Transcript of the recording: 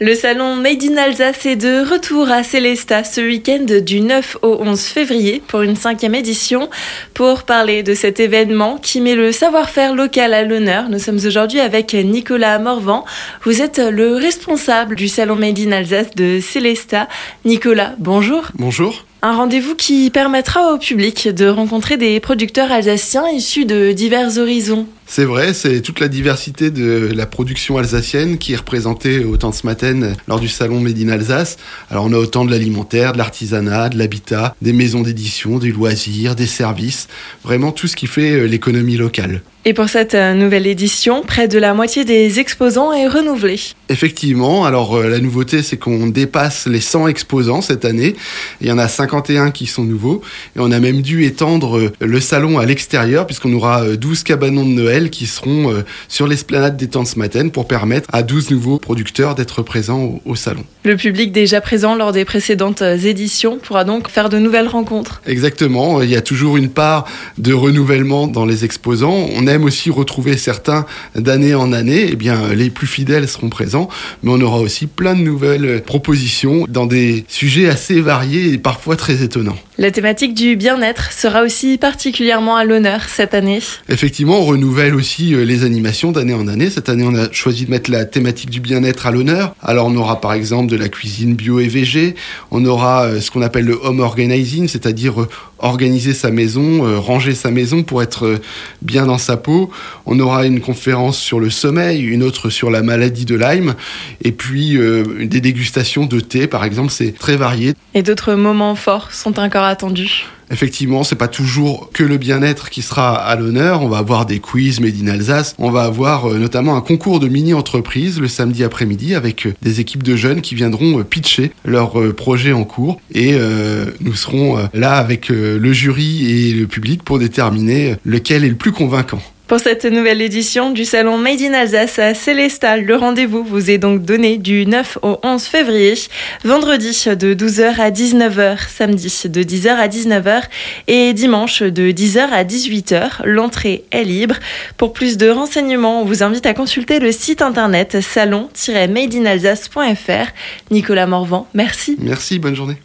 Le salon Made in Alsace est de retour à Célesta ce week-end du 9 au 11 février pour une cinquième édition. Pour parler de cet événement qui met le savoir-faire local à l'honneur, nous sommes aujourd'hui avec Nicolas Morvan. Vous êtes le responsable du salon Made in Alsace de Célesta. Nicolas, bonjour. Bonjour. Un rendez-vous qui permettra au public de rencontrer des producteurs alsaciens issus de divers horizons. C'est vrai, c'est toute la diversité de la production alsacienne qui est représentée autant ce matin lors du salon Made in Alsace. Alors on a autant de l'alimentaire, de l'artisanat, de l'habitat, des maisons d'édition, du loisir, des services, vraiment tout ce qui fait euh, l'économie locale. Et pour cette euh, nouvelle édition, près de la moitié des exposants est renouvelé. Effectivement, alors euh, la nouveauté c'est qu'on dépasse les 100 exposants cette année. Il y en a 51 qui sont nouveaux et on a même dû étendre le salon à l'extérieur puisqu'on aura 12 cabanons de Noël qui seront euh, sur l'esplanade des temps ce matin pour permettre à 12 nouveaux producteurs d'être présents au, salon. Le public déjà présent lors des précédentes euh, éditions pourra donc faire de nouvelles rencontres. Exactement, il y a toujours une part de renouvellement dans les exposants. On aime aussi retrouver certains d'année en année. Eh bien, les plus fidèles seront présents, mais on aura aussi plein de nouvelles propositions dans des sujets assez variés et parfois très étonnants. La thématique du bien-être sera aussi particulièrement à l'honneur cette année. Effectivement, on renouvelle aussi euh, les animations d'année en année. Cette année, on a choisi de mettre la thématique du bien-être à l'honneur. Alors, on aura par exemple de la cuisine bio et végé. On aura euh, ce qu'on appelle le home organizing, c'est-à-dire euh, organiser sa maison, ranger sa maison pour être bien dans sa peau. On aura une conférence sur le sommeil, une autre sur la maladie de Lyme, et puis des dégustations de thé, par exemple. C'est très varié. Et d'autres moments forts sont encore attendus? Effectivement, c'est pas toujours que le bien-être qui sera à l'honneur. On va avoir des quiz made in Alsace. On va avoir euh, notamment un concours de mini-entreprises le samedi après-midi avec euh, des équipes de jeunes qui viendront euh, pitcher leurs projets en cours. Et nous serons là avec le jury et le public pour déterminer lequel est le plus convaincant. Pour cette nouvelle édition du salon Made in Alsace à Célestal, le rendez-vous vous est donc donné du 9 au 11 février, vendredi de 12h à 19h, samedi de 10h à 19h et dimanche de 10h à 18h. L'entrée est libre. Pour plus de renseignements, on vous invite à consulter le site internet salon-madeinalsace.fr. Nicolas Morvan, merci. Merci, bonne journée.